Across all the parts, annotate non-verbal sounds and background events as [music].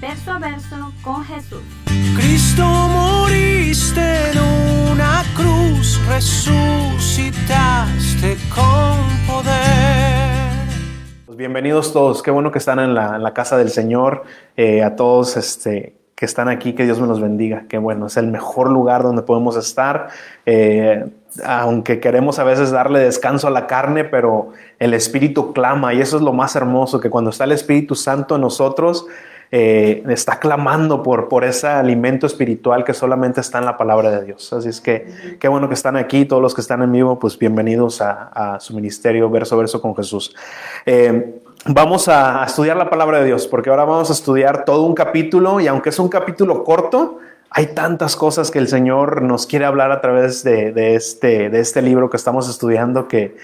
verso a verso con Jesús. Cristo moriste en una cruz, resucitaste con poder. Pues bienvenidos todos, qué bueno que están en la, en la casa del Señor, eh, a todos este, que están aquí, que Dios me los bendiga. Qué bueno, es el mejor lugar donde podemos estar. Eh, aunque queremos a veces darle descanso a la carne, pero el Espíritu clama y eso es lo más hermoso, que cuando está el Espíritu Santo en nosotros, eh, está clamando por, por ese alimento espiritual que solamente está en la palabra de Dios. Así es que qué bueno que están aquí, todos los que están en vivo, pues bienvenidos a, a su ministerio verso verso con Jesús. Eh, vamos a estudiar la palabra de Dios, porque ahora vamos a estudiar todo un capítulo y aunque es un capítulo corto, hay tantas cosas que el Señor nos quiere hablar a través de, de este, de este libro que estamos estudiando que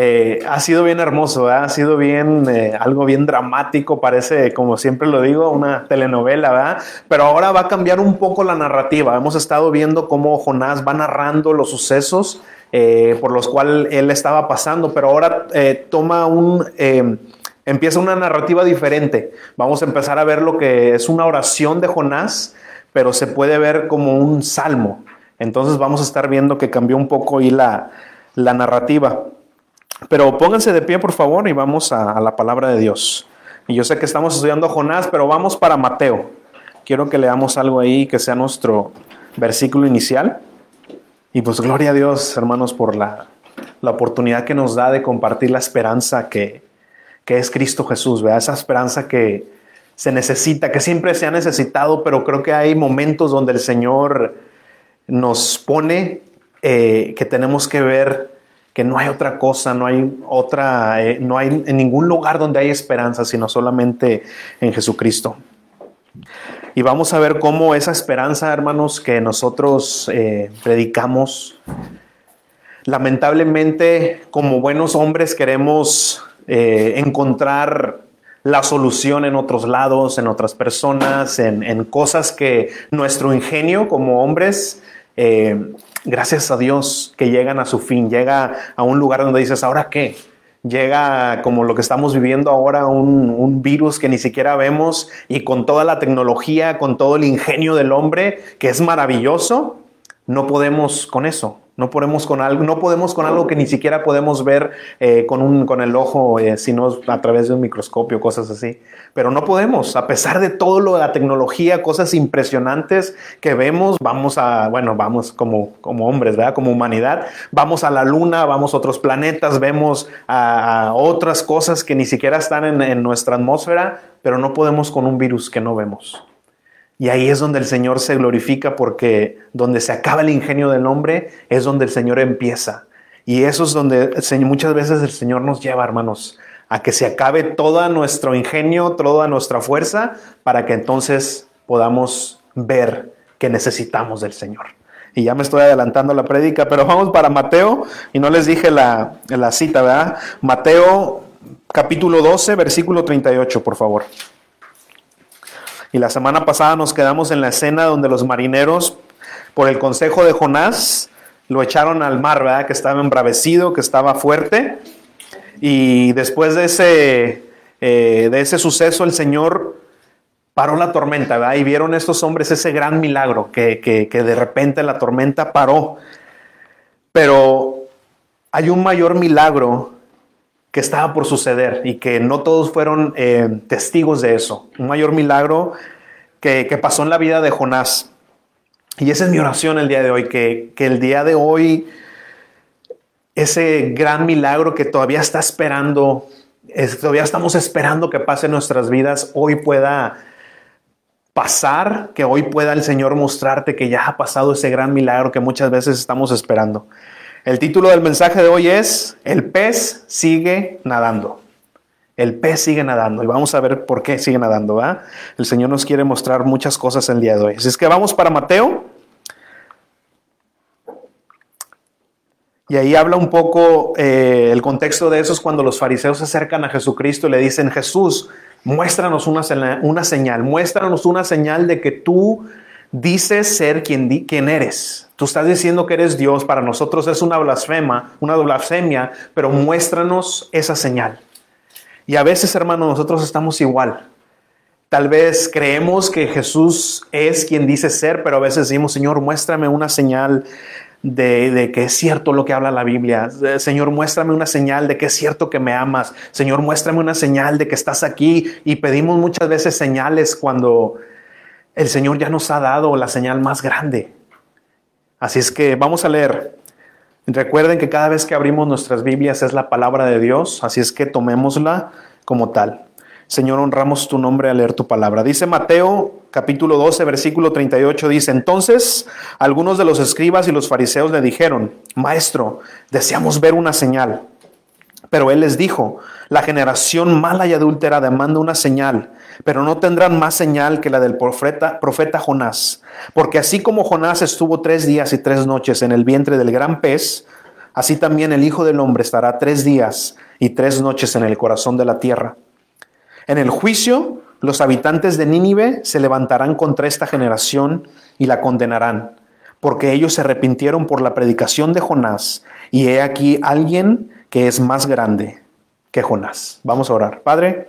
eh, ha sido bien hermoso, ¿eh? ha sido bien, eh, algo bien dramático, parece, como siempre lo digo, una telenovela, ¿verdad? Pero ahora va a cambiar un poco la narrativa. Hemos estado viendo cómo Jonás va narrando los sucesos por los cuales él estaba pasando, pero ahora toma un empieza una narrativa diferente. Vamos a empezar a ver lo que es una oración de Jonás, pero se puede ver como un salmo. Entonces vamos a estar viendo que cambió un poco la, la narrativa. Pero pónganse de pie, por favor, y vamos a, la palabra de Dios. Y yo sé que estamos estudiando Jonás, pero vamos para Mateo. Quiero que leamos algo ahí que sea nuestro versículo inicial. Y pues gloria a Dios, hermanos, por la, la oportunidad que nos da de compartir la esperanza que, que es Cristo Jesús, ¿verdad? Esa esperanza que se necesita, que siempre se ha necesitado, pero creo que hay momentos donde el Señor nos pone eh, que tenemos que ver que no hay otra cosa, no hay otra, eh, no hay en ningún lugar donde hay esperanza, sino solamente en Jesucristo. Y vamos a ver cómo esa esperanza, hermanos, que nosotros eh, predicamos, lamentablemente como buenos hombres queremos eh, encontrar la solución en otros lados, en otras personas, en, cosas que nuestro ingenio como hombres, gracias a Dios, que llegan a su fin, llega a un lugar donde dices, ¿ahora qué? Llega como lo que estamos viviendo ahora, un, un, virus que ni siquiera vemos y con toda la tecnología, con todo el ingenio del hombre, que es maravilloso, no podemos con eso. No podemos con algo, no podemos con algo que ni siquiera podemos ver eh, con, un, con el ojo, eh, sino a través de un microscopio, cosas así. Pero no podemos, a pesar de todo lo de la tecnología, cosas impresionantes que vemos, vamos a, bueno, vamos como, como hombres, ¿verdad? Como humanidad, vamos a la luna, vamos a otros planetas, vemos a, otras cosas que ni siquiera están en nuestra atmósfera, pero no podemos con un virus que no vemos. Y ahí es donde el Señor se glorifica porque donde se acaba el ingenio del hombre es donde el Señor empieza. Y eso es donde muchas veces el Señor nos lleva, hermanos, a que se acabe todo nuestro ingenio, toda nuestra fuerza, para que entonces podamos ver que necesitamos del Señor. Y ya me estoy adelantando la prédica, pero vamos para Mateo, y no les dije la, la cita, ¿verdad? Mateo capítulo 12, versículo 38, por favor. Y la semana pasada nos quedamos en la escena donde los marineros, por el consejo de Jonás, lo echaron al mar, ¿verdad? Que estaba embravecido, que estaba fuerte. Y después de ese, eh, de ese suceso, el Señor paró la tormenta, ¿verdad? Y vieron estos hombres ese gran milagro, que, que, que de repente la tormenta paró. Pero hay un mayor milagro estaba por suceder y que no todos fueron eh, testigos de eso. Un mayor milagro que, pasó en la vida de Jonás. Y esa es mi oración el día de hoy, que, que el día de hoy ese gran milagro que todavía está esperando, es, todavía estamos esperando que pase en nuestras vidas, hoy pueda pasar, que hoy pueda el Señor mostrarte que ya ha pasado ese gran milagro que muchas veces estamos esperando. El título del mensaje de hoy es El pez sigue nadando. El pez sigue nadando y vamos a ver por qué sigue nadando. ¿va? El Señor nos quiere mostrar muchas cosas el día de hoy. Así es que vamos para Mateo. Y ahí habla un poco eh, el contexto de eso es cuando los fariseos se acercan a Jesucristo y le dicen, Jesús, muéstranos una, una señal, muéstranos una señal de que tú dices ser quien, quien eres. Tú estás diciendo que eres Dios, para nosotros es una blasfema, una blasfemia, pero muéstranos esa señal. Y a veces, hermano, nosotros estamos igual. Tal vez creemos que Jesús es quien dice ser, pero a veces decimos, Señor, muéstrame una señal de, de, que es cierto lo que habla la Biblia. Señor, muéstrame una señal de que es cierto que me amas. Señor, muéstrame una señal de que estás aquí. Y pedimos muchas veces señales cuando el Señor ya nos ha dado la señal más grande. Así es que vamos a leer. Recuerden que cada vez que abrimos nuestras Biblias es la palabra de Dios, así es que tomémosla como tal. Señor, honramos tu nombre al leer tu palabra. Dice Mateo capítulo 12, versículo 38, dice, entonces algunos de los escribas y los fariseos le dijeron, Maestro, deseamos ver una señal. Pero él les dijo, la generación mala y adúltera demanda una señal, pero no tendrán más señal que la del profeta, profeta Jonás. Porque así como Jonás estuvo tres días y tres noches en el vientre del gran pez, así también el Hijo del Hombre estará tres días y tres noches en el corazón de la tierra. En el juicio, los habitantes de Nínive se levantarán contra esta generación y la condenarán, porque ellos se arrepintieron por la predicación de Jonás, y he aquí alguien que es más grande que Jonás. Vamos a orar. Padre,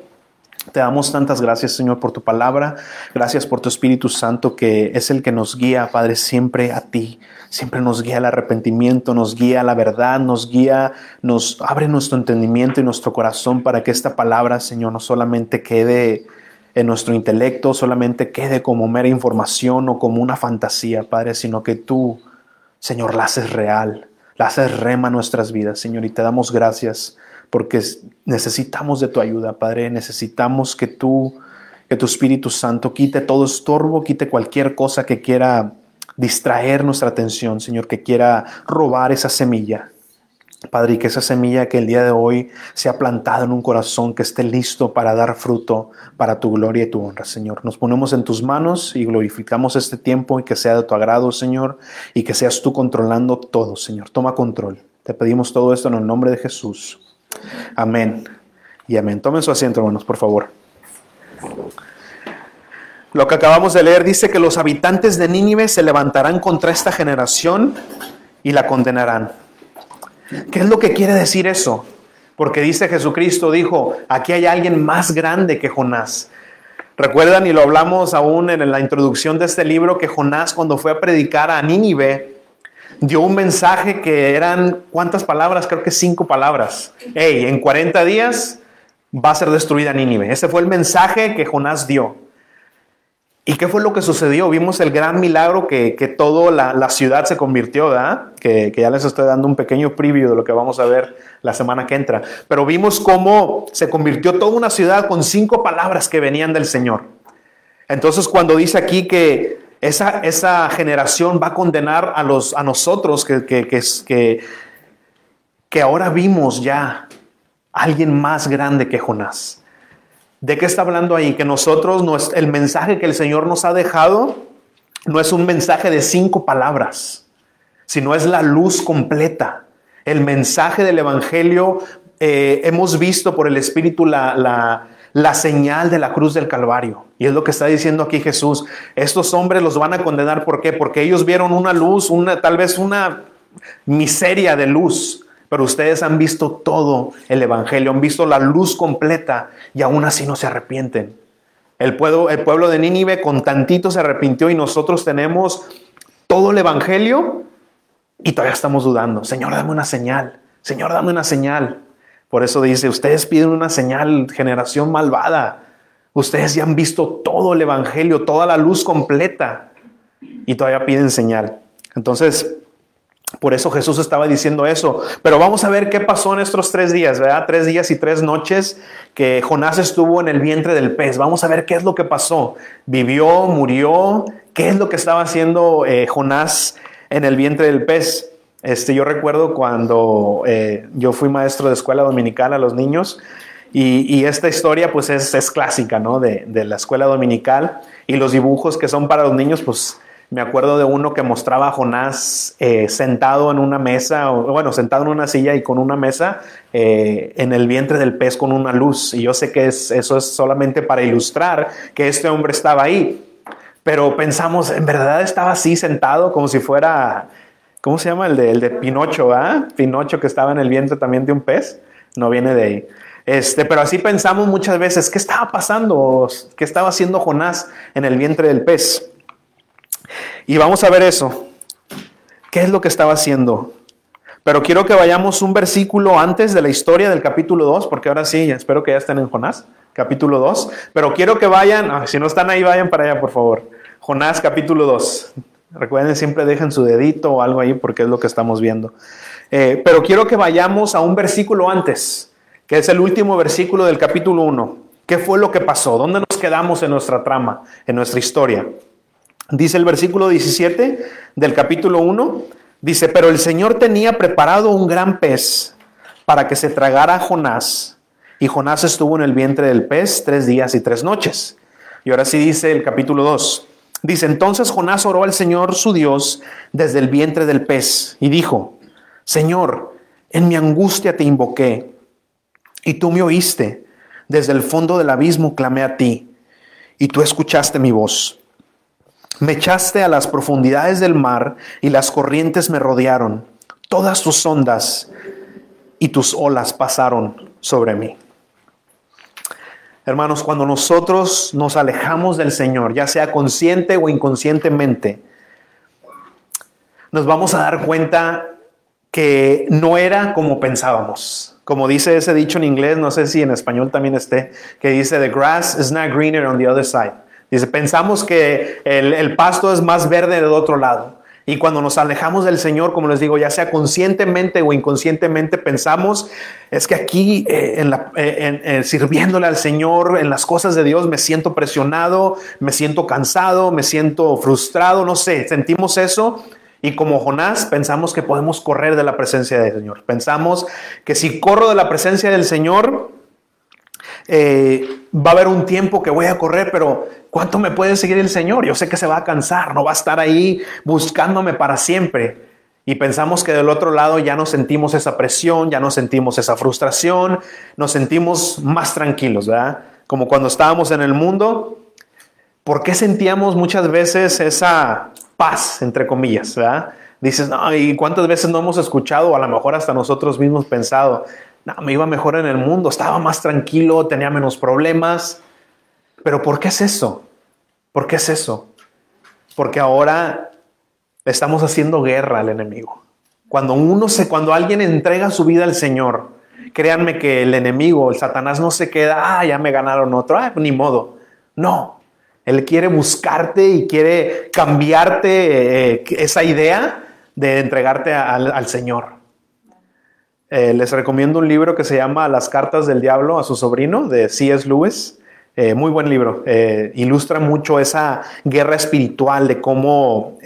te damos tantas gracias, Señor, por tu palabra. Gracias por tu Espíritu Santo, que es el que nos guía, Padre, siempre a ti. Siempre nos guía al arrepentimiento, nos guía a la verdad, nos guía, nos abre nuestro entendimiento y nuestro corazón para que esta palabra, Señor, no solamente quede en nuestro intelecto, solamente quede como mera información o como una fantasía, Padre, sino que tú, Señor, la haces real haces rema nuestras vidas, Señor, y te damos gracias porque necesitamos de tu ayuda, Padre, necesitamos que tú, que tu Espíritu Santo quite todo estorbo, quite cualquier cosa que quiera distraer nuestra atención, Señor, que quiera robar esa semilla. Padre, y que esa semilla que el día de hoy sea plantada en un corazón que esté listo para dar fruto para tu gloria y tu honra, Señor. Nos ponemos en tus manos y glorificamos este tiempo y que sea de tu agrado, Señor, y que seas tú controlando todo, Señor. Toma control. Te pedimos todo esto en el nombre de Jesús. Amén. Y amén. Tomen su asiento, hermanos, por favor. Lo que acabamos de leer dice que los habitantes de Nínive se levantarán contra esta generación y la condenarán. ¿Qué es lo que quiere decir eso? Porque dice Jesucristo, dijo, aquí hay alguien más grande que Jonás. Recuerdan, y lo hablamos aún en la introducción de este libro, que Jonás cuando fue a predicar a Nínive, dio un mensaje que eran, ¿cuántas palabras? Creo que cinco palabras. Hey, en 40 días va a ser destruida Nínive. Ese fue el mensaje que Jonás dio. ¿Y qué fue lo que sucedió? Vimos el gran milagro que, que toda la, ciudad se convirtió, ¿verdad? Que, que, ya les estoy dando un pequeño preview de lo que vamos a ver la semana que entra. Pero vimos cómo se convirtió toda una ciudad con cinco palabras que venían del Señor. Entonces cuando dice aquí que esa, esa generación va a condenar a, los, a nosotros, que, que, que, ahora vimos ya alguien más grande que Jonás. ¿De qué está hablando ahí? Que nosotros, no es, el mensaje que el Señor nos ha dejado no es un mensaje de cinco palabras, sino es la luz completa. El mensaje del Evangelio, eh, hemos visto por el Espíritu la, la, la señal de la cruz del Calvario. Y es lo que está diciendo aquí Jesús. Estos hombres los van a condenar. ¿Por qué? Porque ellos vieron una luz, una, tal vez una miseria de luz pero ustedes han visto todo el Evangelio, han visto la luz completa y aún así no se arrepienten. El pueblo, el pueblo de Nínive con tantito se arrepintió y nosotros tenemos todo el Evangelio y todavía estamos dudando. Señor, dame una señal. Señor, dame una señal. Por eso dice, ustedes piden una señal, generación malvada. Ustedes ya han visto todo el Evangelio, toda la luz completa y todavía piden señal. Entonces, por eso Jesús estaba diciendo eso. Pero vamos a ver qué pasó en estos tres días, ¿verdad? Tres días y tres noches que Jonás estuvo en el vientre del pez. Vamos a ver qué es lo que pasó. Vivió, murió. ¿Qué es lo que estaba haciendo eh, Jonás en el vientre del pez? Este, yo recuerdo cuando eh, yo fui maestro de escuela dominical a los niños Y, esta historia pues es, es clásica, ¿no? De, de, la escuela dominical. Y los dibujos que son para los niños, pues me acuerdo de uno que mostraba a Jonás eh, sentado en una mesa, o, bueno, sentado en una silla y con una mesa eh, en el vientre del pez con una luz. Y yo sé que es, eso es solamente para ilustrar que este hombre estaba ahí. Pero pensamos, en verdad estaba así sentado como si fuera, ¿cómo se llama? El de, el de Pinocho, ¿ah? Pinocho que estaba en el vientre también de un pez. No viene de ahí. Este, pero así pensamos muchas veces, ¿qué estaba pasando? ¿Qué estaba haciendo Jonás en el vientre del pez? Y vamos a ver eso. ¿Qué es lo que estaba haciendo? Pero quiero que vayamos un versículo antes de la historia del capítulo 2, porque ahora sí, espero que ya estén en Jonás, capítulo 2. Pero quiero que vayan, si no están ahí, vayan para allá, por favor. Jonás, capítulo 2. Recuerden, siempre dejen su dedito o algo ahí, porque es lo que estamos viendo. Eh, pero quiero que vayamos a un versículo antes que es el último versículo del capítulo 1. ¿Qué fue lo que pasó? ¿Dónde nos quedamos en nuestra trama, en nuestra historia? Dice el versículo 17 del capítulo 1, dice, pero el Señor tenía preparado un gran pez para que se tragara a Jonás, y Jonás estuvo en el vientre del pez tres días y tres noches. Y ahora sí dice el capítulo 2, dice, entonces Jonás oró al Señor su Dios desde el vientre del pez, y dijo, Señor, en mi angustia te invoqué y tú me oíste. Desde el fondo del abismo clamé a ti, y tú escuchaste mi voz. Me echaste a las profundidades del mar, y las corrientes me rodearon. Todas tus ondas y tus olas pasaron sobre mí. Hermanos, cuando nosotros nos alejamos del Señor, ya sea consciente o inconscientemente, nos vamos a dar cuenta que no era como pensábamos. Como dice ese dicho en inglés, no sé si en español también esté, que dice, the grass is not greener on the other side. Dice, pensamos que el, el pasto es más verde del otro lado. Y cuando nos alejamos del Señor, como les digo, ya sea conscientemente o inconscientemente, pensamos, es que aquí eh, en eh, en, sirviéndole al Señor, en las cosas de Dios, me siento presionado, me siento cansado, me siento frustrado, no sé, sentimos eso y como Jonás, pensamos que podemos correr de la presencia del Señor. Pensamos que si corro de la presencia del Señor, eh, va a haber un tiempo que voy a correr, pero ¿cuánto me puede seguir el Señor? Yo sé que se va a cansar, no va a estar ahí buscándome para siempre. Y pensamos que del otro lado ya no sentimos esa presión, ya no sentimos esa frustración, nos sentimos más tranquilos, ¿verdad? Como cuando estábamos en el mundo. ¿Por qué sentíamos muchas veces esa paz, entre comillas, ¿verdad? Dices, no, ¿y cuántas veces no hemos escuchado, o a lo mejor hasta nosotros mismos pensado, me iba mejor en el mundo, estaba más tranquilo, tenía menos problemas. Pero ¿por qué es eso? ¿Por qué es eso? Porque ahora estamos haciendo guerra al enemigo. Cuando uno se, cuando alguien entrega su vida al Señor, créanme que el enemigo, el Satanás no se queda, ah, ya me ganaron otro, ah, ni modo. No, él quiere buscarte y quiere cambiarte eh, esa idea de entregarte al, Señor. Eh, les recomiendo un libro que se llama Las cartas del diablo a su sobrino de C.S. Lewis. Eh, muy buen libro. ilustra mucho esa guerra espiritual de cómo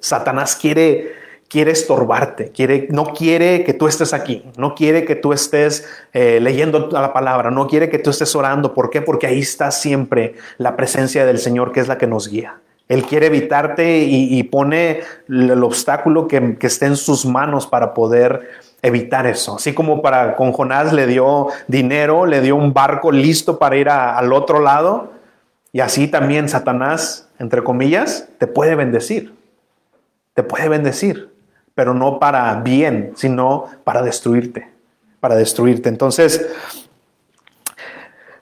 Satanás quiere quiere estorbarte, quiere, no quiere que tú estés aquí, no quiere que tú estés eh, leyendo la palabra, no quiere que tú estés orando. ¿Por qué? Porque ahí está siempre la presencia del Señor que es la que nos guía. Él quiere evitarte y, pone el obstáculo que, esté en sus manos para poder evitar eso. Así como para con Jonás le dio dinero, le dio un barco listo para ir al otro lado. Y así también Satanás, entre comillas, te puede bendecir. Te puede bendecir pero no para bien, sino para destruirte, para destruirte. Entonces,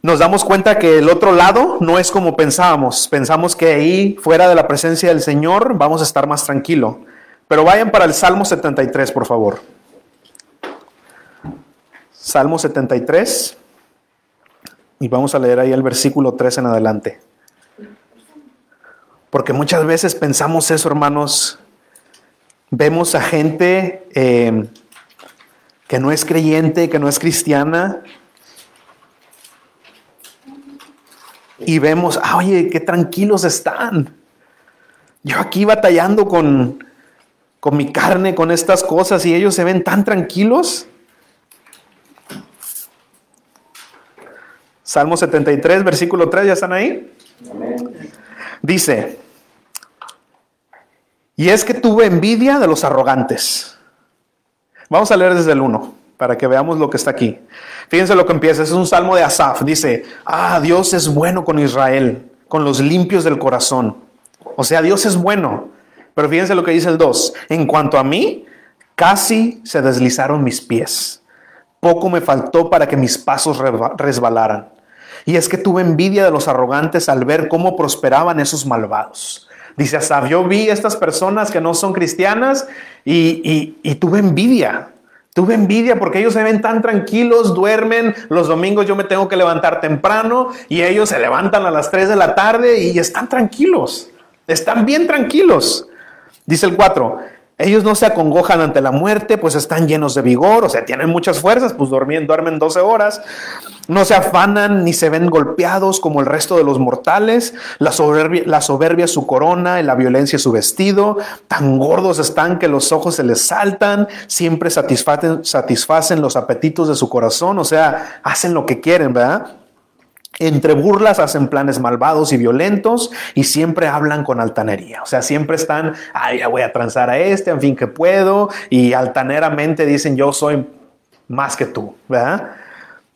nos damos cuenta que el otro lado no es como pensábamos. Pensamos que ahí, fuera de la presencia del Señor, vamos a estar más tranquilo. Pero vayan para el Salmo 73, por favor. Salmo 73. Y vamos a leer ahí el versículo 3 en adelante. Porque muchas veces pensamos eso, hermanos, Vemos a gente eh, que no es creyente, que no es cristiana, y vemos, ah, oye, qué tranquilos están. Yo aquí batallando con, con mi carne, con estas cosas, y ellos se ven tan tranquilos. Salmo 73, versículo 3, ¿ya están ahí? Dice, y es que tuve envidia de los arrogantes. Vamos a leer desde el 1 para que veamos lo que está aquí. Fíjense lo que empieza, es un salmo de Asaf. Dice, ah, Dios es bueno con Israel, con los limpios del corazón. O sea, Dios es bueno. Pero fíjense lo que dice el 2. En cuanto a mí, casi se deslizaron mis pies. Poco me faltó para que mis pasos resbalaran. Y es que tuve envidia de los arrogantes al ver cómo prosperaban esos malvados. Dice Asaf, yo vi estas personas que no son cristianas y, y tuve envidia. Tuve envidia porque ellos se ven tan tranquilos, duermen, los domingos yo me tengo que levantar temprano y ellos se levantan a las 3 de la tarde y están tranquilos, están bien tranquilos. Dice el 4, ellos no se acongojan ante la muerte, pues están llenos de vigor, o sea, tienen muchas fuerzas, pues duermen, duermen 12 horas. No se afanan ni se ven golpeados como el resto de los mortales. La soberbia, la soberbia es su corona y la violencia es su vestido. Tan gordos están que los ojos se les saltan. Siempre satisfacen, satisfacen los apetitos de su corazón, o sea, hacen lo que quieren, ¿verdad? Entre burlas hacen planes malvados y violentos y siempre hablan con altanería. O sea, siempre están, ay, ya voy a transar a este, en fin que puedo. Y altaneramente dicen, yo soy más que tú, ¿verdad?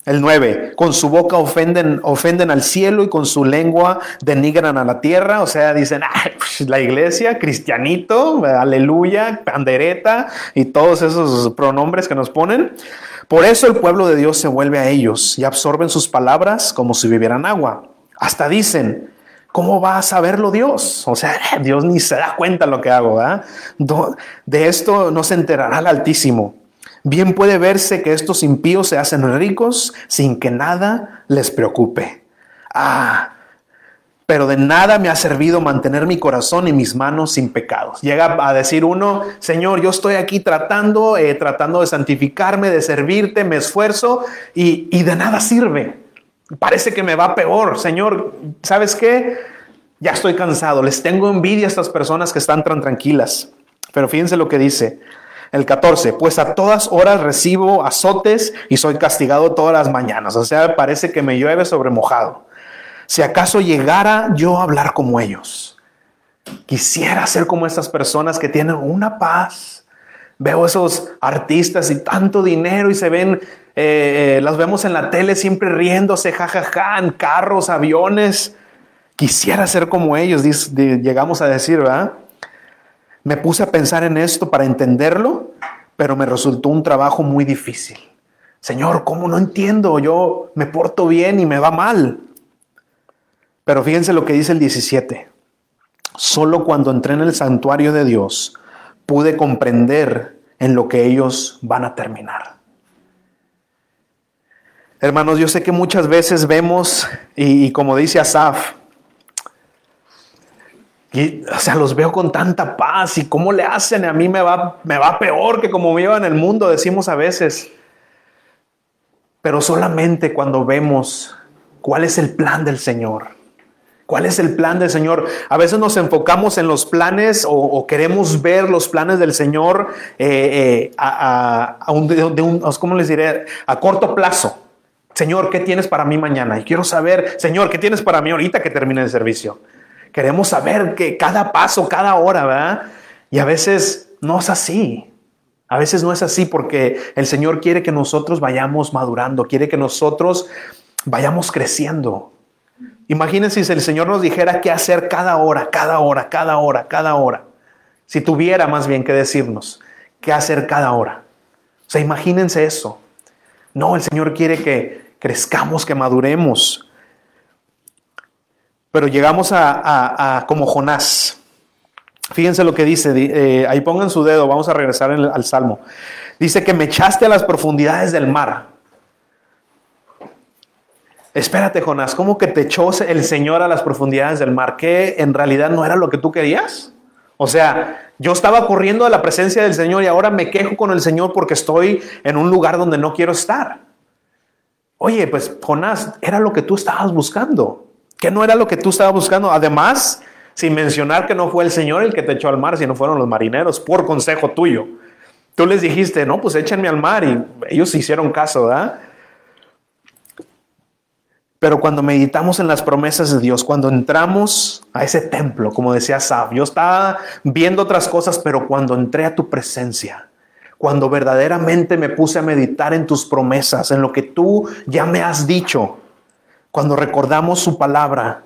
El 9, con su boca ofenden, ofenden al cielo y con su lengua denigran a la tierra. O sea, dicen, pues, la iglesia, cristianito, aleluya, pandereta y todos esos pronombres que nos ponen. Por eso el pueblo de Dios se vuelve a ellos y absorben sus palabras como si vivieran agua. Hasta dicen, ¿cómo va a saberlo Dios? O sea, [laughs] Dios ni se da cuenta lo que hago. De esto no se enterará el Altísimo. Bien puede verse que estos impíos se hacen ricos sin que nada les preocupe. Ah, pero de nada me ha servido mantener mi corazón y mis manos sin pecados. Llega a decir uno, Señor, yo estoy aquí tratando, eh, tratando de santificarme, de servirte, me esfuerzo y, y de nada sirve. Parece que me va peor. Señor, ¿sabes qué? Ya estoy cansado, les tengo envidia a estas personas que están tan tranquilas. Pero fíjense lo que dice. El 14, pues a todas horas recibo azotes y soy castigado todas las mañanas. O sea, parece que me llueve sobre mojado si acaso llegara yo a hablar como ellos. Quisiera ser como estas personas que tienen una paz. Veo esos artistas y tanto dinero y se ven, eh, las vemos en la tele siempre riéndose, jajaja, en carros, aviones. Quisiera ser como ellos, llegamos a decir, ¿verdad? Me puse a pensar en esto para entenderlo, pero me resultó un trabajo muy difícil. Señor, ¿cómo no entiendo? Yo me porto bien y me va mal. Pero fíjense lo que dice el 17. Solo cuando entré en el santuario de Dios pude comprender en lo que ellos van a terminar. Hermanos, yo sé que muchas veces vemos, y, como dice Asaf, y, o sea, los veo con tanta paz y cómo le hacen, a mí me va, me va peor que como me en el mundo, decimos a veces. Pero solamente cuando vemos cuál es el plan del Señor, ¿Cuál es el plan del Señor? A veces nos enfocamos en los planes o, queremos ver los planes del Señor eh, eh, a, un, de un, ¿cómo les diré? A corto plazo. Señor, ¿qué tienes para mí mañana? Y quiero saber, Señor, ¿qué tienes para mí ahorita que termine el servicio? Queremos saber que cada paso, cada hora, ¿verdad? Y a veces no es así. A veces no es así porque el Señor quiere que nosotros vayamos madurando, quiere que nosotros vayamos creciendo. Imagínense si el Señor nos dijera qué hacer cada hora, cada hora, cada hora, cada hora. Si tuviera más bien que decirnos qué hacer cada hora. O sea, imagínense eso. No, el Señor quiere que crezcamos, que maduremos. Pero llegamos a, como Jonás. Fíjense lo que dice, eh, ahí pongan su dedo, vamos a regresar al Salmo. Dice que me echaste a las profundidades del mar. Espérate, Jonás, ¿cómo que te echó el Señor a las profundidades del mar? ¿Que en realidad no era lo que tú querías? O sea, yo estaba corriendo a la presencia del Señor y ahora me quejo con el Señor porque estoy en un lugar donde no quiero estar. Oye, pues Jonás, era lo que tú estabas buscando. ¿Qué no era lo que tú estabas buscando? Además, sin mencionar que no fue el Señor el que te echó al mar, sino fueron los marineros, por consejo tuyo. Tú les dijiste, no, pues échenme al mar y ellos hicieron caso, ¿verdad? Pero cuando meditamos en las promesas de Dios, cuando entramos a ese templo, como decía Saf, yo estaba viendo otras cosas, pero cuando entré a tu presencia, cuando verdaderamente me puse a meditar en tus promesas, en lo que tú ya me has dicho, cuando recordamos su palabra,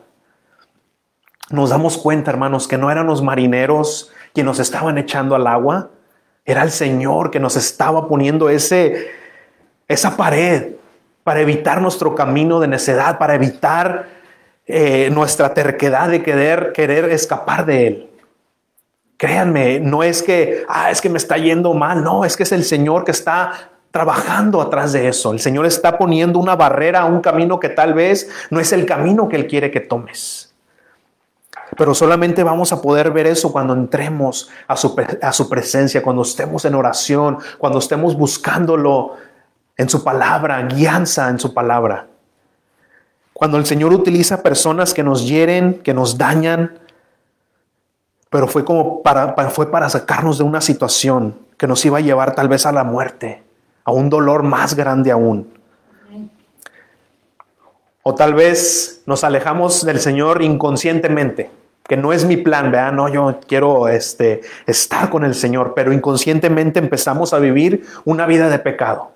nos damos cuenta, hermanos, que no eran los marineros quienes nos estaban echando al agua, era el Señor que nos estaba poniendo ese, esa pared para evitar nuestro camino de necedad, para evitar eh, nuestra terquedad de querer, querer escapar de Él. Créanme, no es que, ah, es que me está yendo mal, no, es que es el Señor que está trabajando atrás de eso. El Señor está poniendo una barrera a un camino que tal vez no es el camino que Él quiere que tomes. Pero solamente vamos a poder ver eso cuando entremos a su, a su presencia, cuando estemos en oración, cuando estemos buscándolo en su palabra, guianza en su palabra. Cuando el Señor utiliza personas que nos hieren, que nos dañan, pero fue como para, fue para sacarnos de una situación que nos iba a llevar tal vez a la muerte, a un dolor más grande aún. O tal vez nos alejamos del Señor inconscientemente, que no es mi plan, ¿verdad? No, yo quiero este, estar con el Señor, pero inconscientemente empezamos a vivir una vida de pecado.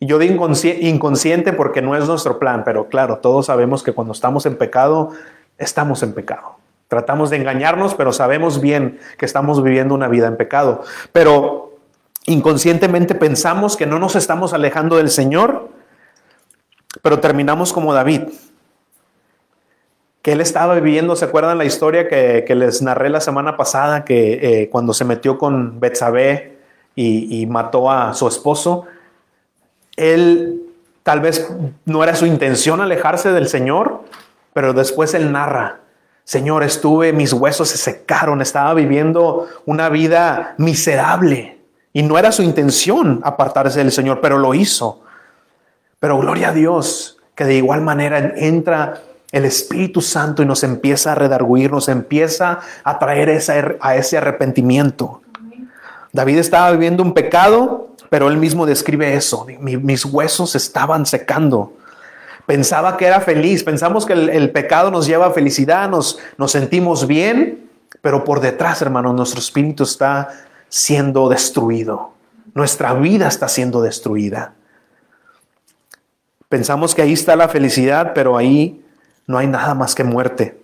Y yo digo inconsciente porque no es nuestro plan, pero claro, todos sabemos que cuando estamos en pecado, estamos en pecado. Tratamos de engañarnos, pero sabemos bien que estamos viviendo una vida en pecado. Pero inconscientemente pensamos que no nos estamos alejando del Señor, pero terminamos como David, que él estaba viviendo, ¿se acuerdan la historia que, les narré la semana pasada, que eh, cuando se metió con Betsabé y, y mató a su esposo, él tal vez no era su intención alejarse del Señor, pero después él narra, Señor, estuve, mis huesos se secaron, estaba viviendo una vida miserable y no era su intención apartarse del Señor, pero lo hizo. Pero gloria a Dios, que de igual manera entra el Espíritu Santo y nos empieza a redarguir, nos empieza a traer a ese arrepentimiento. David estaba viviendo un pecado, pero él mismo describe eso. mis huesos estaban secando. Pensaba que era feliz. Pensamos que el, pecado nos lleva a felicidad, nos, nos sentimos bien, pero por detrás, hermano, nuestro espíritu está siendo destruido. Nuestra vida está siendo destruida. Pensamos que ahí está la felicidad, pero ahí no hay nada más que muerte.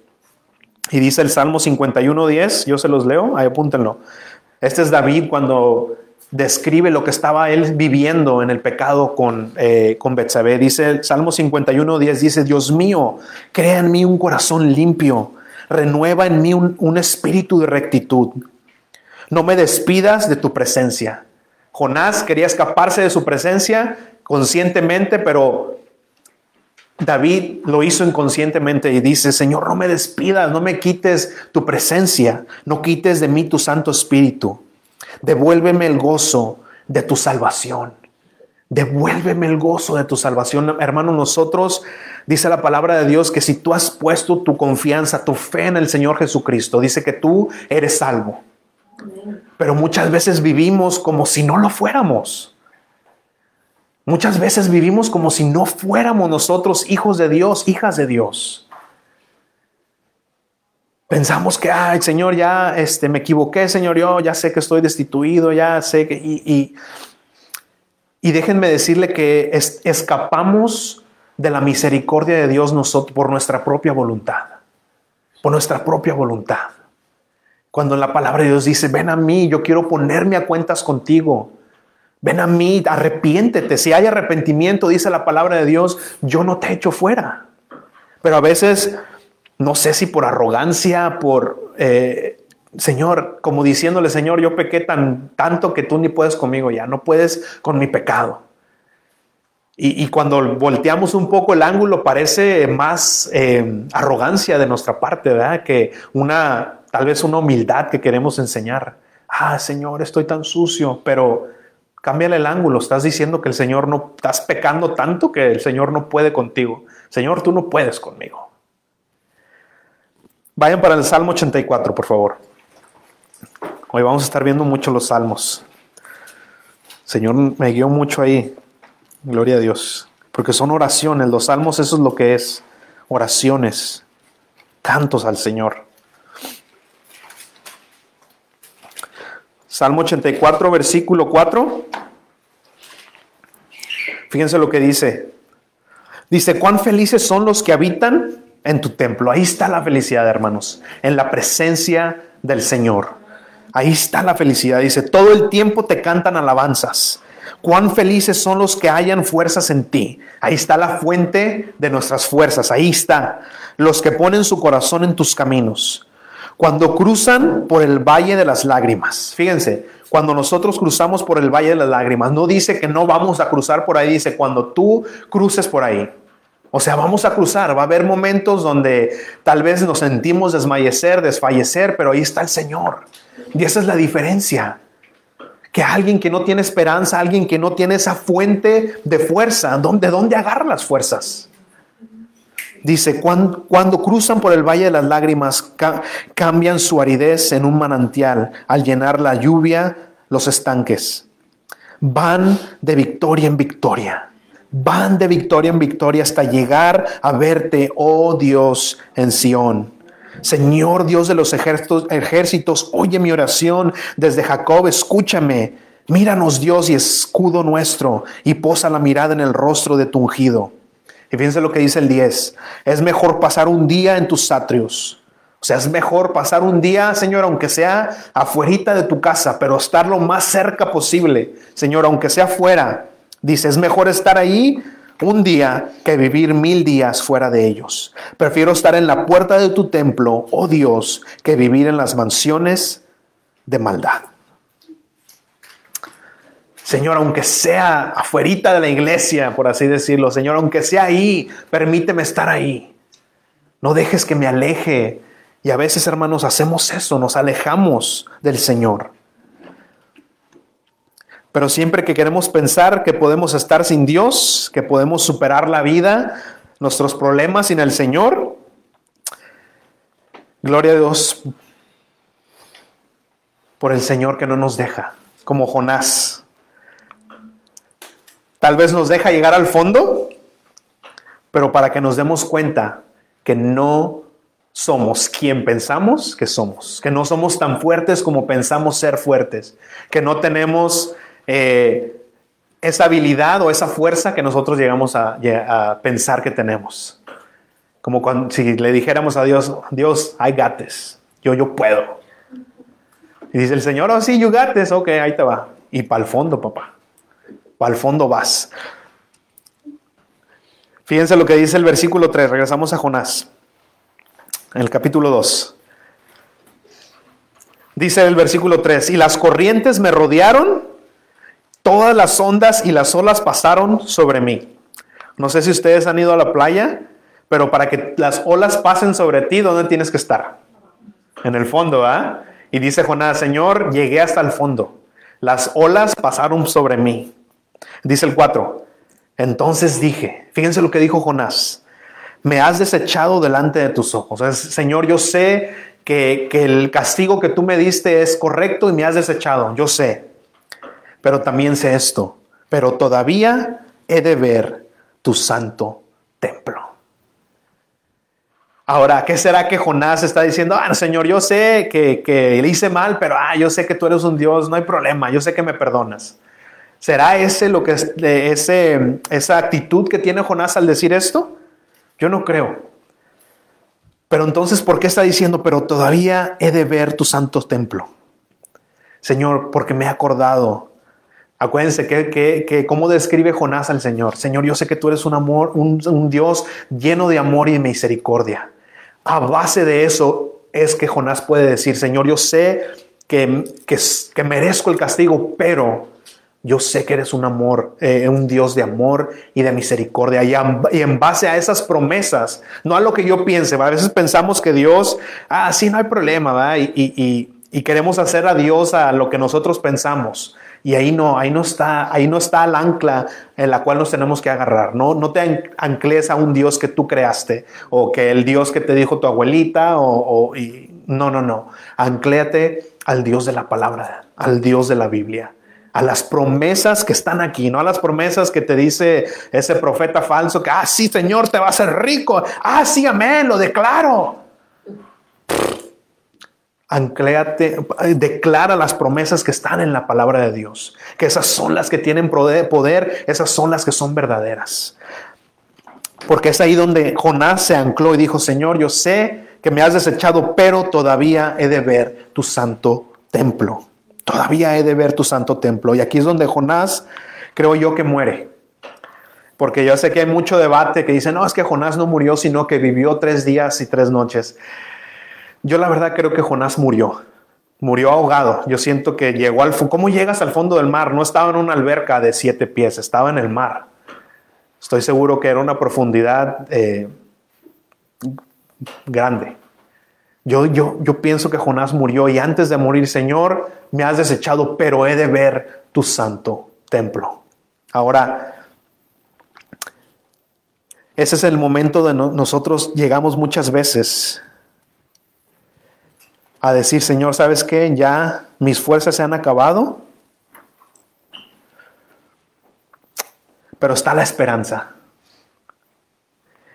Y dice el Salmo 51.10, yo se los leo, ahí apúntenlo. Este es David cuando describe lo que estaba él viviendo en el pecado con, eh, con Betsabé. Dice Salmo 51, 10, dice, Dios mío, crea en mí un corazón limpio, renueva en mí un, un espíritu de rectitud. No me despidas de tu presencia. Jonás quería escaparse de su presencia conscientemente, pero David lo hizo inconscientemente y dice, Señor, no me despidas, no me quites tu presencia, no quites de mí tu Santo Espíritu. Devuélveme el gozo de tu salvación. Devuélveme el gozo de tu salvación. Hermano, nosotros, dice la palabra de Dios, que si tú has puesto tu confianza, tu fe en el Señor Jesucristo, dice que tú eres salvo. Pero muchas veces vivimos como si no lo fuéramos. Muchas veces vivimos como si no fuéramos nosotros hijos de Dios, hijas de Dios. Pensamos que, ay, Señor, ya este, me equivoqué, Señor, yo ya sé que estoy destituido, ya sé que... Y, déjenme decirle que escapamos de la misericordia de Dios por nuestra propia voluntad, por nuestra propia voluntad. Cuando la palabra de Dios dice, ven a mí, yo quiero ponerme a cuentas contigo. Ven a mí, arrepiéntete. Si hay arrepentimiento, dice la palabra de Dios, yo no te echo fuera. Pero a veces no sé si por arrogancia, por, eh, Señor, como diciéndole, Señor, yo pequé tan, tanto que tú ni puedes conmigo ya, no puedes con mi pecado. Y, cuando volteamos un poco el ángulo, parece más eh, arrogancia de nuestra parte, ¿verdad? Que una, tal vez una humildad que queremos enseñar. Ah, Señor, estoy tan sucio, pero cámbiale el ángulo. Estás diciendo que el Señor no, estás pecando tanto que el Señor no puede contigo. Señor, tú no puedes conmigo. Vayan para el Salmo 84, por favor. Hoy vamos a estar viendo mucho los salmos. Señor me guió mucho ahí. Gloria a Dios. porque son oraciones. Los salmos eso es lo que es, oraciones, cantos al Señor. Salmo 84, versículo 4. Fíjense lo que dice. Dice, cuán felices son los que habitan en tu templo. Ahí está la felicidad, hermanos, en la presencia del Señor. Ahí está la felicidad. Dice, todo el tiempo te cantan alabanzas. Cuán felices son los que hayan fuerzas en ti. Ahí está la fuente de nuestras fuerzas. Ahí está. Los que ponen su corazón en tus caminos. Cuando cruzan por el valle de las lágrimas. Fíjense, cuando nosotros cruzamos por el valle de las lágrimas, no dice que no vamos a cruzar por ahí, dice cuando tú cruces por ahí. O sea, vamos a cruzar, va a haber momentos donde tal vez nos sentimos desmayecer, desfallecer, pero ahí está el Señor. Y esa es la diferencia. Que alguien que no tiene esperanza, alguien que no tiene esa fuente de fuerza, ¿de dónde agarra las fuerzas? Dice, cuando, cruzan por el valle de las lágrimas, cambian su aridez en un manantial al llenar la lluvia los estanques. Van de victoria en victoria. Van de victoria en victoria hasta llegar a verte, oh Dios, en Sión. Señor Dios de los ejércitos, ejércitos, oye mi oración desde Jacob, escúchame. Míranos Dios y escudo nuestro, y posa la mirada en el rostro de tu ungido. Y fíjense lo que dice el 10. Es mejor pasar un día en tus atrios. O sea, es mejor pasar un día, Señor, aunque sea afuerita de tu casa, pero estar lo más cerca posible. Señor, aunque sea fuera, Dice, es mejor estar ahí un día que vivir mil días fuera de ellos. Prefiero estar en la puerta de tu templo, oh Dios, que vivir en las mansiones de maldad. Señor, aunque sea afuerita de la iglesia, por así decirlo, Señor, aunque sea ahí, permíteme estar ahí. No dejes que me aleje. Y a veces, hermanos, hacemos eso, nos alejamos del Señor. Pero siempre que queremos pensar que podemos estar sin Dios, que podemos superar la vida, nuestros problemas sin el Señor, gloria a Dios por el Señor que no nos deja, como Jonás. Tal vez nos deja llegar al fondo, pero para que nos demos cuenta que no somos quien pensamos que somos, que no somos tan fuertes como pensamos ser fuertes, que no tenemos eh, esa habilidad o esa fuerza que nosotros llegamos a, pensar que tenemos. Como cuando, si le dijéramos a Dios, Dios, got this. Yo, yo puedo. Y dice el Señor, oh sí, you got this. Ok, ahí te va. Y para el fondo, papá. El fondo vas. Fíjense lo que dice el versículo 3. Regresamos a Jonás. El capítulo 2. Dice el versículo 3. Y las corrientes me rodearon Todas las ondas y las olas pasaron sobre mí. No sé si ustedes han ido a la playa, pero para que las olas pasen sobre ti, ¿dónde tienes que estar? En el fondo, ¿ah? Y dice Jonás, Señor, llegué hasta el fondo. Las olas pasaron sobre mí. Dice el 4. Entonces dije, fíjense lo que dijo Jonás, me has desechado delante de tus ojos. Señor, yo sé que, que el castigo que tú me diste es correcto y me has desechado, yo sé pero también sé esto, pero todavía he de ver tu santo templo. Ahora, ¿qué será que Jonás está diciendo? Ah, Señor, yo sé que, que le hice mal, pero ah, yo sé que tú eres un Dios, no hay problema, yo sé que me perdonas. ¿Será ese lo que es, ese, esa actitud que tiene Jonás al decir esto? Yo no creo. Pero entonces, ¿por qué está diciendo, pero todavía he de ver tu santo templo? Señor, porque me he acordado Acuérdense que, que, cómo describe Jonás al Señor. Señor, yo sé que tú eres un amor, un, un, Dios lleno de amor y de misericordia. A base de eso es que Jonás puede decir, Señor, yo sé que, que, merezco el castigo, pero yo sé que eres un amor, eh, un Dios de amor y de misericordia. Y, en base a esas promesas, no a lo que yo piense, a veces pensamos que Dios, ah, sí, no hay problema, ¿verdad? Y, y, y queremos hacer a Dios a lo que nosotros pensamos. Y ahí no, ahí no está, ahí no está el ancla en la cual nos tenemos que agarrar. No, no te ancles a un Dios que tú creaste o que el Dios que te dijo tu abuelita o, no, no, no. Ancléate al Dios de la palabra, al Dios de la Biblia. A las promesas que están aquí, no a las promesas que te dice ese profeta falso que, ah, sí, Señor, te va a hacer rico. Ah, sí, amén, lo declaro. Ancléate, declara las promesas que están en la palabra de Dios, que esas son las que tienen poder, esas son las que son verdaderas. Porque es ahí donde Jonás se ancló y dijo, Señor, yo sé que me has desechado, pero todavía he de ver tu santo templo. Todavía he de ver tu santo templo. Y aquí es donde Jonás, creo yo, que muere. Porque yo sé que hay mucho debate que dice, no, es que Jonás no murió, sino que vivió tres días y tres noches. Yo la verdad creo que Jonás murió. Murió ahogado. Yo siento que llegó al... ¿Cómo llegas al fondo del mar? No estaba en una alberca de siete pies, estaba en el mar. Estoy seguro que era una profundidad eh, grande. Yo, yo, yo pienso que Jonás murió y antes de morir, Señor, me has desechado, pero he de ver tu santo templo. Ahora, ese es el momento de nosotros llegamos muchas veces a decir, Señor, ¿sabes qué? Ya mis fuerzas se han acabado, pero está la esperanza.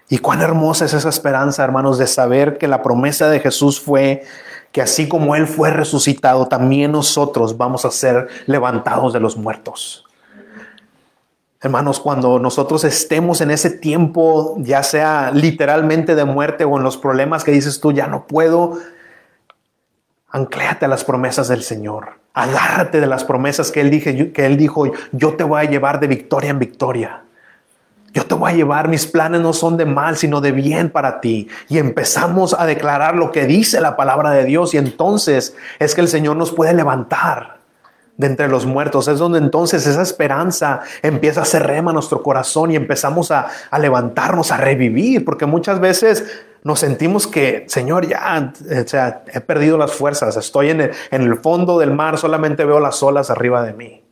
Y cuán hermosa es esa esperanza, hermanos, de saber que la promesa de Jesús fue que así como Él fue resucitado, también nosotros vamos a ser levantados de los muertos. Hermanos, cuando nosotros estemos en ese tiempo, ya sea literalmente de muerte o en los problemas que dices tú, ya no puedo, ancléate a las promesas del Señor. Agárrate de las promesas que él, dije, que él dijo, yo te voy a llevar de victoria en victoria. Yo te voy a llevar, mis planes no son de mal, sino de bien para ti. Y empezamos a declarar lo que dice la palabra de Dios y entonces es que el Señor nos puede levantar de entre los muertos. Es donde entonces esa esperanza empieza a hacer rema nuestro corazón y empezamos a, levantarnos, a revivir, porque muchas veces nos sentimos que, Señor, ya, o sea, he perdido las fuerzas, estoy en en el fondo del mar, solamente veo las olas arriba de mí.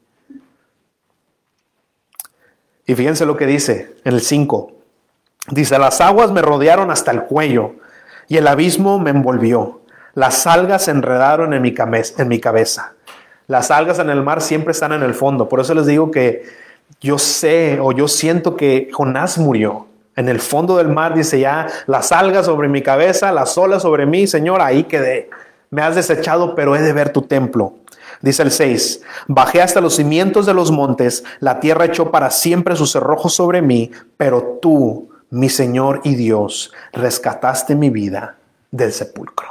Y fíjense lo que dice en el 5. Dice, las aguas me rodearon hasta el cuello y el abismo me envolvió. Las algas se enredaron en mi, cabeza. Las algas en el mar siempre están en el fondo. Por eso les digo que yo sé o yo siento que Jonás murió. En el fondo del mar dice ya, las algas sobre mi cabeza, las olas sobre mí, Señor, ahí quedé. Me has desechado, pero he de ver tu templo. Dice el 6, bajé hasta los cimientos de los montes, la tierra echó para siempre sus cerrojos sobre mí, pero tú, mi Señor y Dios, rescataste mi vida del sepulcro.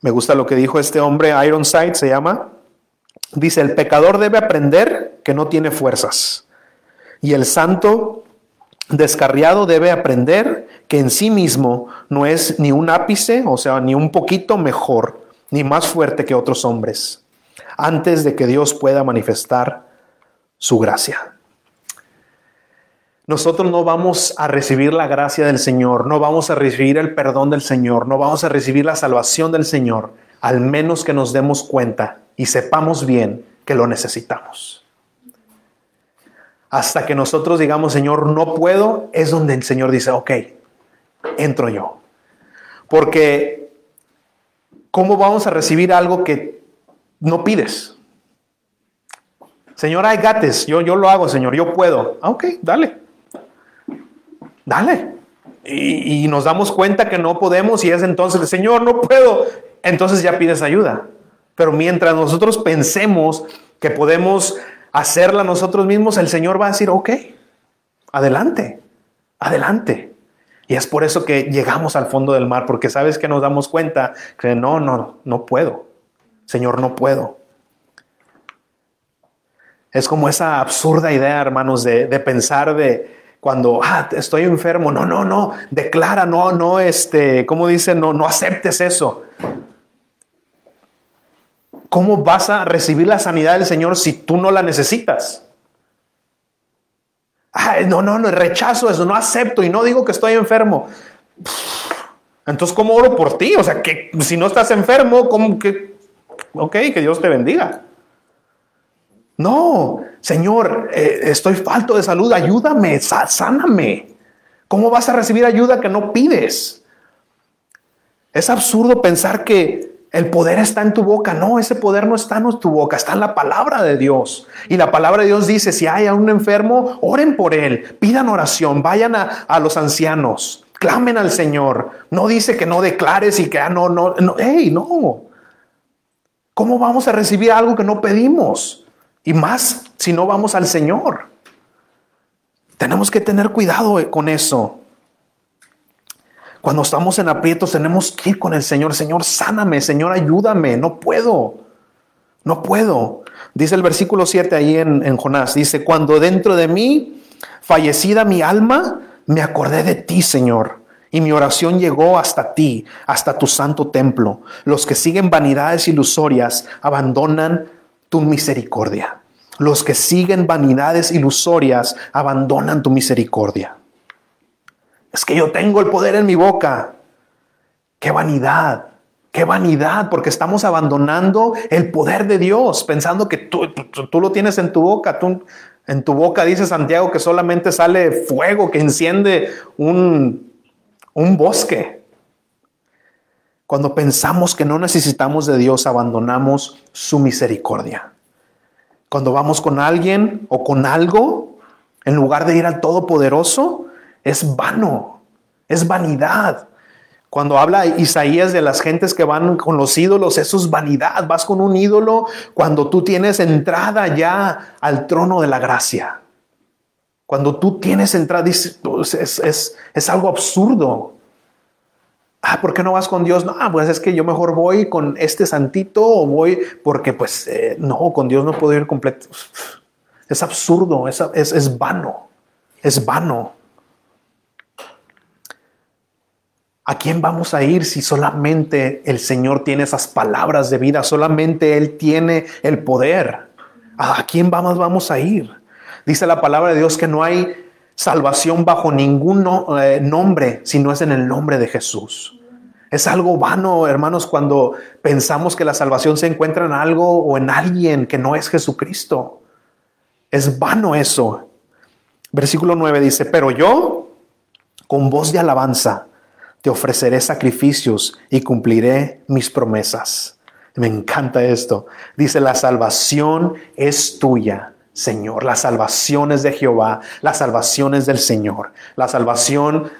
Me gusta lo que dijo este hombre, Ironside se llama. Dice, el pecador debe aprender que no tiene fuerzas. Y el santo descarriado debe aprender que en sí mismo no es ni un ápice, o sea, ni un poquito mejor ni más fuerte que otros hombres, antes de que Dios pueda manifestar su gracia. Nosotros no vamos a recibir la gracia del Señor, no vamos a recibir el perdón del Señor, no vamos a recibir la salvación del Señor, al menos que nos demos cuenta y sepamos bien que lo necesitamos. Hasta que nosotros digamos, Señor, no puedo, es donde el Señor dice, ok, entro yo. Porque ¿cómo vamos a recibir algo que no pides? Señor, hay gates, yo, yo lo hago, Señor, yo puedo. Ah, ok, dale. Dale. Y, y, nos damos cuenta que no podemos y es entonces, Señor, no puedo. Entonces ya pides ayuda. Pero mientras nosotros pensemos que podemos hacerla nosotros mismos, el Señor va a decir, ok, adelante, adelante. Y es por eso que llegamos al fondo del mar, porque sabes que nos damos cuenta que no, no, no puedo. Señor, no puedo. Es como esa absurda idea, hermanos, de, pensar de cuando ah, estoy enfermo. No, no, no. Declara, no, no, este, ¿cómo dice? No, no aceptes eso. ¿Cómo vas a recibir la sanidad del Señor si tú no la necesitas? No, no, no, rechazo eso, no acepto y no digo que estoy enfermo. Entonces, ¿cómo oro por ti? O sea, que si no estás enfermo, ¿cómo que? Ok, que Dios te bendiga. No, Señor, eh, estoy falto de salud, ayúdame, sáname. ¿Cómo vas a recibir ayuda que no pides? Es absurdo pensar que el poder está en tu boca. No, ese poder no está en tu boca, está en la palabra de Dios. Y la palabra de Dios dice, si hay un enfermo, oren por él, pidan oración, vayan a, a los ancianos, clamen al Señor. No dice que no declares y que, ah, no, no, no, hey, no. ¿Cómo vamos a recibir algo que no pedimos? Y más si no vamos al Señor. Tenemos que tener cuidado con eso. Cuando estamos en aprietos tenemos que ir con el Señor. Señor, sáname, Señor, ayúdame. No puedo. No puedo. Dice el versículo 7 ahí en, en Jonás. Dice, cuando dentro de mí, fallecida mi alma, me acordé de ti, Señor. Y mi oración llegó hasta ti, hasta tu santo templo. Los que siguen vanidades ilusorias abandonan tu misericordia. Los que siguen vanidades ilusorias abandonan tu misericordia. Es que yo tengo el poder en mi boca. Qué vanidad, qué vanidad, porque estamos abandonando el poder de Dios, pensando que tú, tú, lo tienes en tu boca. Tú, en tu boca dice Santiago que solamente sale fuego que enciende un, un bosque. Cuando pensamos que no necesitamos de Dios, abandonamos su misericordia. Cuando vamos con alguien o con algo, en lugar de ir al Todopoderoso, es vano, es vanidad. Cuando habla Isaías de las gentes que van con los ídolos, eso es vanidad. Vas con un ídolo cuando tú tienes entrada ya al trono de la gracia. Cuando tú tienes entrada, pues, es, es, algo absurdo. Ah, ¿por qué no vas con Dios? No, pues es que yo mejor voy con este santito o voy porque pues eh, no, con Dios no puedo ir completo. Es absurdo, es, es, es vano, es vano. ¿A quién vamos a ir si solamente el Señor tiene esas palabras de vida? Solamente Él tiene el poder. ¿A quién vamos, vamos a ir? Dice la palabra de Dios que no hay salvación bajo ningún eh, nombre si no es en el nombre de Jesús. Es algo vano, hermanos, cuando pensamos que la salvación se encuentra en algo o en alguien que no es Jesucristo. Es vano eso. Versículo 9 dice, pero yo, con voz de alabanza, te ofreceré sacrificios y cumpliré mis promesas. Me encanta esto. Dice, la salvación es tuya, Señor. La salvación es de Jehová. La salvación es del Señor. La salvación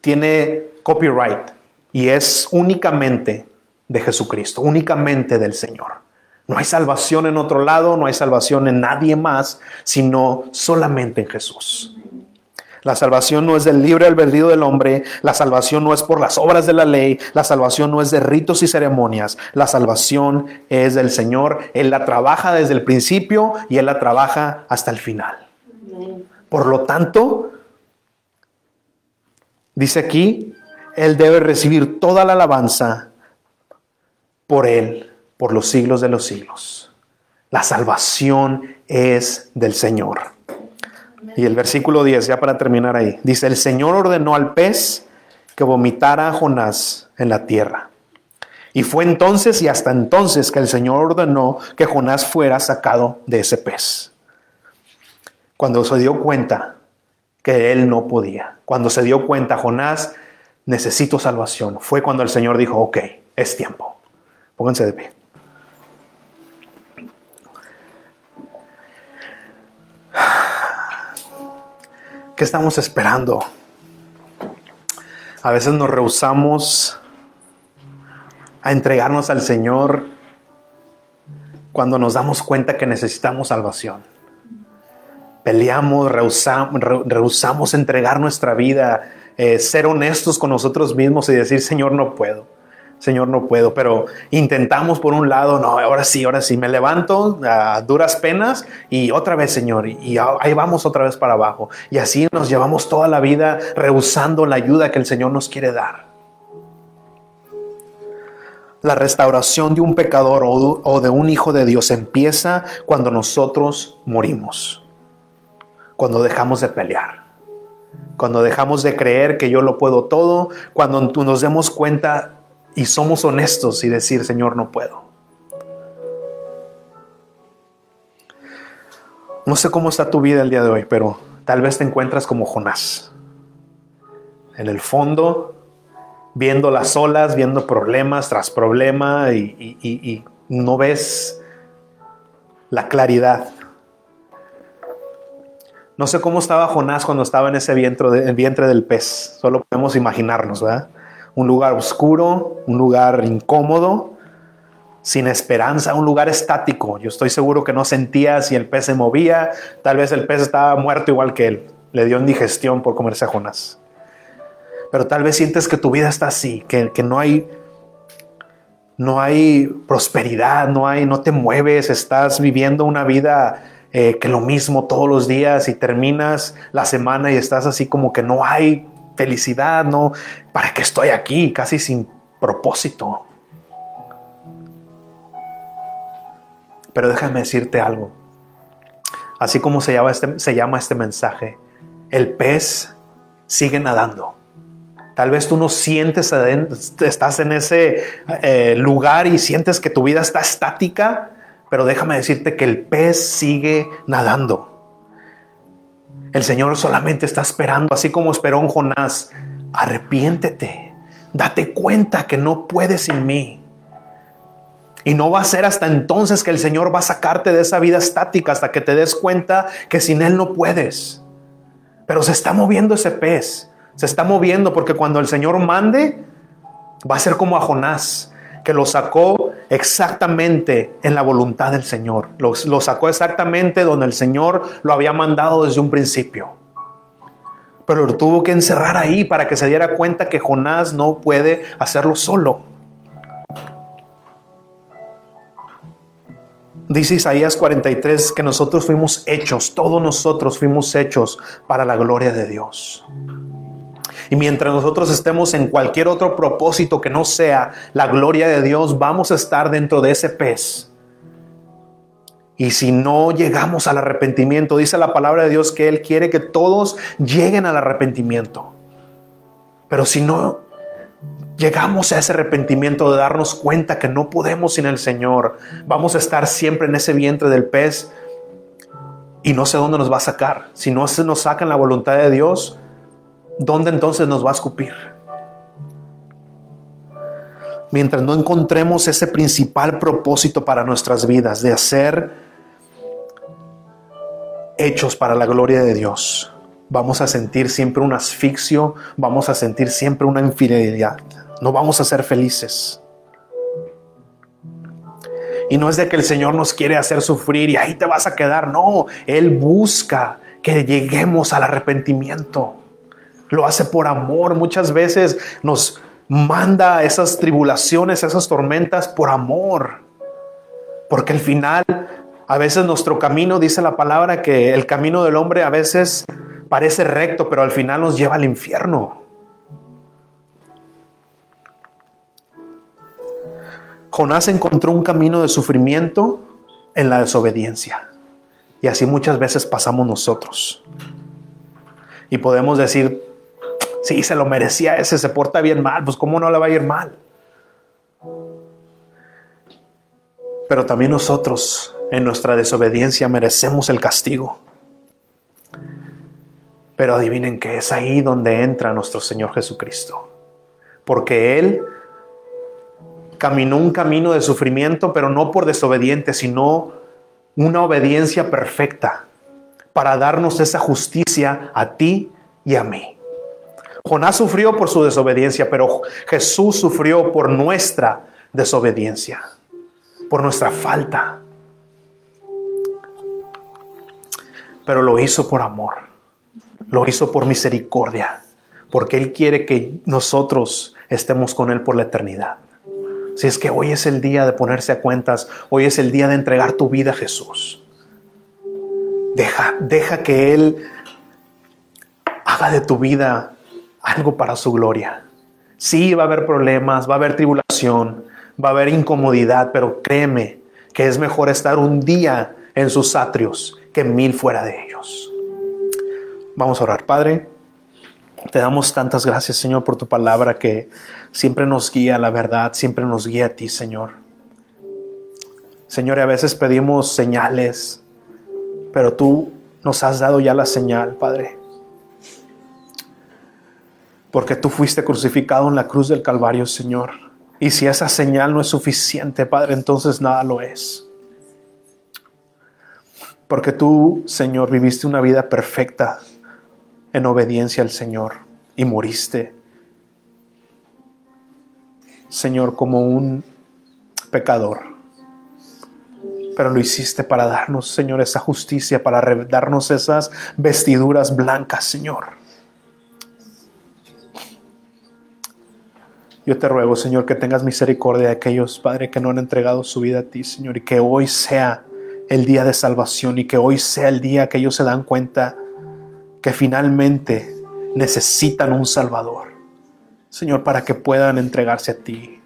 tiene copyright y es únicamente de Jesucristo, únicamente del Señor. No hay salvación en otro lado, no hay salvación en nadie más, sino solamente en Jesús. La salvación no es del libre albedrío del hombre, la salvación no es por las obras de la ley, la salvación no es de ritos y ceremonias, la salvación es del Señor. Él la trabaja desde el principio y Él la trabaja hasta el final. Por lo tanto, dice aquí, Él debe recibir toda la alabanza por Él, por los siglos de los siglos. La salvación es del Señor. Y el versículo 10, ya para terminar ahí, dice, el Señor ordenó al pez que vomitara a Jonás en la tierra. Y fue entonces y hasta entonces que el Señor ordenó que Jonás fuera sacado de ese pez. Cuando se dio cuenta que él no podía, cuando se dio cuenta Jonás, necesito salvación, fue cuando el Señor dijo, ok, es tiempo. Pónganse de pie. ¿Qué estamos esperando? A veces nos rehusamos a entregarnos al Señor cuando nos damos cuenta que necesitamos salvación. Peleamos, rehusamos, entregar nuestra vida, eh, ser honestos con nosotros mismos y decir, Señor, no puedo. Señor, no puedo, pero intentamos por un lado, no, ahora sí, ahora sí, me levanto a duras penas y otra vez, Señor, y ahí vamos otra vez para abajo. Y así nos llevamos toda la vida rehusando la ayuda que el Señor nos quiere dar. La restauración de un pecador o de un hijo de Dios empieza cuando nosotros morimos, cuando dejamos de pelear, cuando dejamos de creer que yo lo puedo todo, cuando nos demos cuenta y somos honestos y decir, Señor, no puedo. No sé cómo está tu vida el día de hoy, pero tal vez te encuentras como Jonás. En el fondo, viendo las olas, viendo problemas tras problema y, no ves la claridad. No sé cómo estaba Jonás cuando estaba en ese vientre, de- vientre del pez. Solo podemos imaginarnos, ¿verdad? Un lugar oscuro, un lugar incómodo, sin esperanza, un lugar estático. Yo estoy seguro que no sentía si el pez se movía. Tal vez el pez estaba muerto igual que él. Le dio indigestión por comerse a Jonás. Pero tal vez sientes que tu vida está así, que, que no hay no hay prosperidad, no hay, no te mueves, estás viviendo una vida eh, que lo mismo todos los días y terminas la semana y estás así como que no hay felicidad, no, ¿para qué estoy aquí? Casi sin propósito. Pero déjame decirte algo. Así como se llama este, este mensaje, el pez sigue nadando. Tal vez tú no sientes, estás en ese eh, lugar y sientes que tu vida está estática, pero déjame decirte que el pez sigue nadando. El Señor solamente está esperando, así como esperó en Jonás. Arrepiéntete, date cuenta que no puedes sin mí. Y no va a ser hasta entonces que el Señor va a sacarte de esa vida estática, hasta que te des cuenta que sin Él no puedes. Pero se está moviendo ese pez, se está moviendo porque cuando el Señor mande, va a ser como a Jonás, que lo sacó exactamente en la voluntad del Señor. Lo, sacó exactamente donde el Señor lo había mandado desde un principio. Pero lo tuvo que encerrar ahí para que se diera cuenta que Jonás no puede hacerlo solo. Dice Isaías 43 que nosotros fuimos hechos, todos nosotros fuimos hechos para la gloria de Dios. Y mientras nosotros estemos en cualquier otro propósito que no sea la gloria de Dios, vamos a estar dentro de ese pez. Y si no llegamos al arrepentimiento, dice la palabra de Dios que Él quiere que todos lleguen al arrepentimiento. Pero si no llegamos a ese arrepentimiento de darnos cuenta que no podemos sin el Señor, vamos a estar siempre en ese vientre del pez y no sé dónde nos va a sacar. Si no se nos saca en la voluntad de Dios, ¿dónde entonces nos va a escupir? Mientras no encontremos ese principal propósito para nuestras vidas de ser hechos para la gloria de Dios, vamos a sentir siempre un asfixio, vamos a sentir siempre una infidelidad, no vamos a ser felices. Y no es de que el Señor nos quiere hacer sufrir y ahí te vas a quedar, no, Él busca que lleguemos al arrepentimiento. Lo hace por amor. Muchas veces nos manda esas tribulaciones, esas tormentas por amor. Porque al final, a veces nuestro camino, dice la palabra, que el camino del hombre a veces parece recto, pero al final nos lleva al infierno. Jonás encontró un camino de sufrimiento en la desobediencia. Y así muchas veces pasamos nosotros. Y podemos decir, sí, se lo merecía ese, se porta bien mal, pues cómo no le va a ir mal. Pero también nosotros en nuestra desobediencia merecemos el castigo. Pero adivinen que es ahí donde entra nuestro Señor Jesucristo. Porque Él caminó un camino de sufrimiento, pero no por desobediente, sino una obediencia perfecta para darnos esa justicia a ti y a mí. Jonás sufrió por su desobediencia, pero Jesús sufrió por nuestra desobediencia, por nuestra falta. Pero lo hizo por amor, lo hizo por misericordia, porque Él quiere que nosotros estemos con Él por la eternidad. Si es que hoy es el día de ponerse a cuentas, hoy es el día de entregar tu vida a Jesús. Deja, deja que Él haga de tu vida algo para su gloria. Sí, va a haber problemas, va a haber tribulación, va a haber incomodidad, pero créeme que es mejor estar un día en sus atrios que mil fuera de ellos. Vamos a orar, Padre. Te damos tantas gracias, Señor, por tu palabra que siempre nos guía a la verdad, siempre nos guía a ti, Señor. Señor, a veces pedimos señales, pero tú nos has dado ya la señal, Padre. Porque tú fuiste crucificado en la cruz del Calvario, Señor. Y si esa señal no es suficiente, Padre, entonces nada lo es. Porque tú, Señor, viviste una vida perfecta en obediencia al Señor y moriste, Señor, como un pecador. Pero lo hiciste para darnos, Señor, esa justicia, para darnos esas vestiduras blancas, Señor. Yo te ruego, Señor, que tengas misericordia de aquellos, Padre, que no han entregado su vida a ti, Señor, y que hoy sea el día de salvación y que hoy sea el día que ellos se dan cuenta que finalmente necesitan un Salvador. Señor, para que puedan entregarse a ti.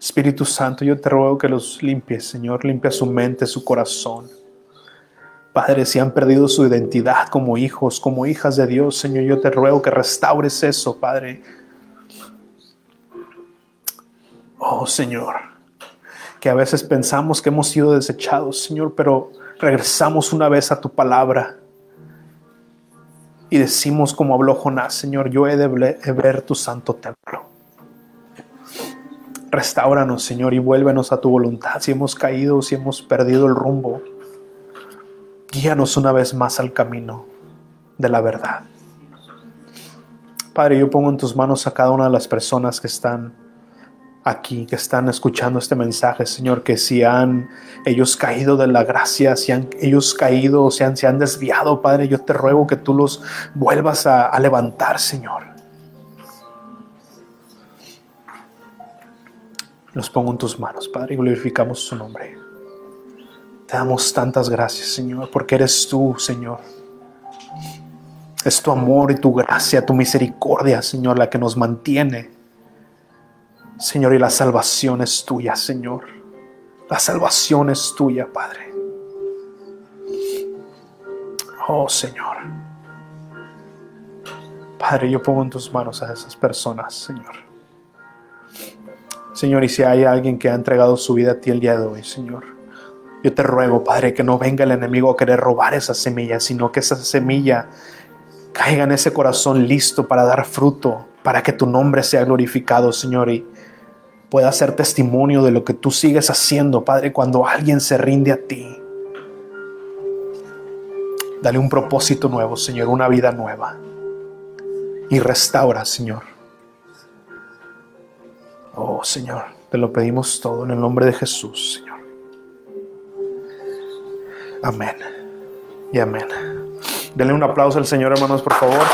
Espíritu Santo, yo te ruego que los limpies, Señor, limpia su mente, su corazón. Padre, si han perdido su identidad como hijos, como hijas de Dios, Señor, yo te ruego que restaures eso, Padre. Oh, Señor que a veces pensamos que hemos sido desechados, Señor, pero regresamos una vez a tu palabra y decimos como habló Jonás, Señor, yo he de ver tu santo templo. Restauranos, Señor, y vuélvenos a tu voluntad. Si hemos caído, si hemos perdido el rumbo, guíanos una vez más al camino de la verdad. Padre, yo pongo en tus manos a cada una de las personas que están aquí que están escuchando este mensaje, Señor, que si han ellos caído de la gracia, si han ellos caído, si han, se han desviado, Padre, yo te ruego que tú los vuelvas a, a levantar, Señor. Los pongo en tus manos, Padre, y glorificamos su nombre. Te damos tantas gracias, Señor, porque eres tú, Señor. Es tu amor y tu gracia, tu misericordia, Señor, la que nos mantiene Señor, y la salvación es tuya, Señor. La salvación es tuya, Padre. Oh, Señor. Padre, yo pongo en tus manos a esas personas, Señor. Señor, y si hay alguien que ha entregado su vida a ti el día de hoy, Señor, yo te ruego, Padre, que no venga el enemigo a querer robar esa semilla, sino que esa semilla caiga en ese corazón listo para dar fruto, para que tu nombre sea glorificado, Señor, y pueda ser testimonio de lo que tú sigues haciendo, Padre, cuando alguien se rinde a ti. Dale un propósito nuevo, Señor, una vida nueva. Y restaura, Señor. Oh, Señor, te lo pedimos todo en el nombre de Jesús, Señor. Amén. Y amén. Denle un aplauso al Señor, hermanos, por favor.